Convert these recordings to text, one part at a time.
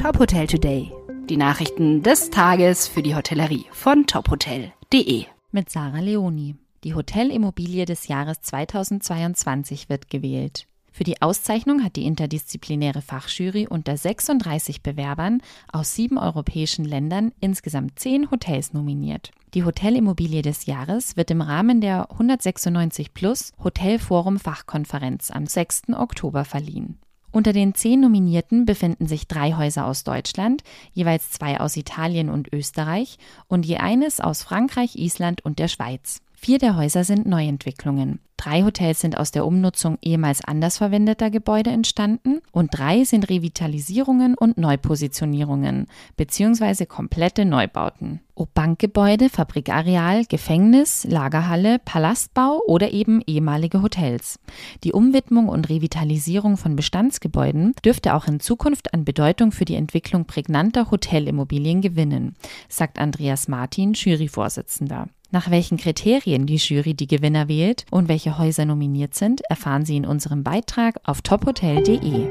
Top Hotel Today. Die Nachrichten des Tages für die Hotellerie von tophotel.de. Mit Sarah Leoni. Die Hotelimmobilie des Jahres 2022 wird gewählt. Für die Auszeichnung hat die interdisziplinäre Fachjury unter 36 Bewerbern aus sieben europäischen Ländern insgesamt zehn Hotels nominiert. Die Hotelimmobilie des Jahres wird im Rahmen der 196 Plus Hotelforum Fachkonferenz am 6. Oktober verliehen. Unter den zehn Nominierten befinden sich drei Häuser aus Deutschland, jeweils zwei aus Italien und Österreich und je eines aus Frankreich, Island und der Schweiz. Vier der Häuser sind Neuentwicklungen. Drei Hotels sind aus der Umnutzung ehemals anders verwendeter Gebäude entstanden und drei sind Revitalisierungen und Neupositionierungen bzw. komplette Neubauten. Ob Bankgebäude, Fabrikareal, Gefängnis, Lagerhalle, Palastbau oder eben ehemalige Hotels. Die Umwidmung und Revitalisierung von Bestandsgebäuden dürfte auch in Zukunft an Bedeutung für die Entwicklung prägnanter Hotelimmobilien gewinnen, sagt Andreas Martin, Juryvorsitzender. Nach welchen Kriterien die Jury die Gewinner wählt und welche Häuser nominiert sind, erfahren Sie in unserem Beitrag auf tophotel.de.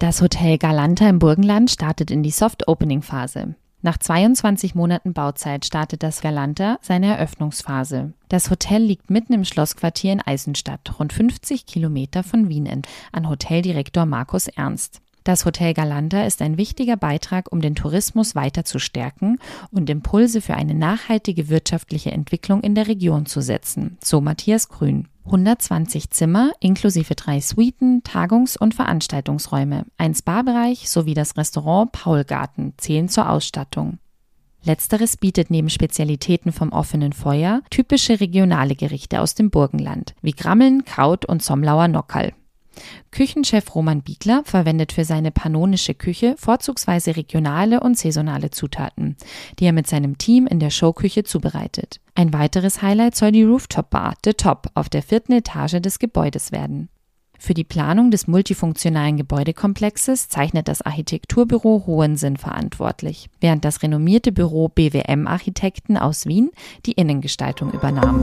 Das Hotel Galanta im Burgenland startet in die Soft-Opening-Phase. Nach 22 Monaten Bauzeit startet das Galanta seine Eröffnungsphase. Das Hotel liegt mitten im Schlossquartier in Eisenstadt, rund 50 Kilometer von Wien entfernt, an Hoteldirektor Markus Ernst. Das Hotel Galanta ist ein wichtiger Beitrag, um den Tourismus weiter zu stärken und Impulse für eine nachhaltige wirtschaftliche Entwicklung in der Region zu setzen, so Matthias Grün. 120 Zimmer inklusive drei Suiten, Tagungs- und Veranstaltungsräume, ein Spa-Bereich sowie das Restaurant Paulgarten zählen zur Ausstattung. Letzteres bietet neben Spezialitäten vom offenen Feuer typische regionale Gerichte aus dem Burgenland, wie Grammeln, Kraut und Somlauer Nockerl. Küchenchef Roman Biegler verwendet für seine pannonische Küche vorzugsweise regionale und saisonale Zutaten, die er mit seinem Team in der Showküche zubereitet. Ein weiteres Highlight soll die Rooftop Bar The Top auf der vierten Etage des Gebäudes werden. Für die Planung des multifunktionalen Gebäudekomplexes zeichnet das Architekturbüro Hohensinn verantwortlich, während das renommierte Büro BWM Architekten aus Wien die Innengestaltung übernahm.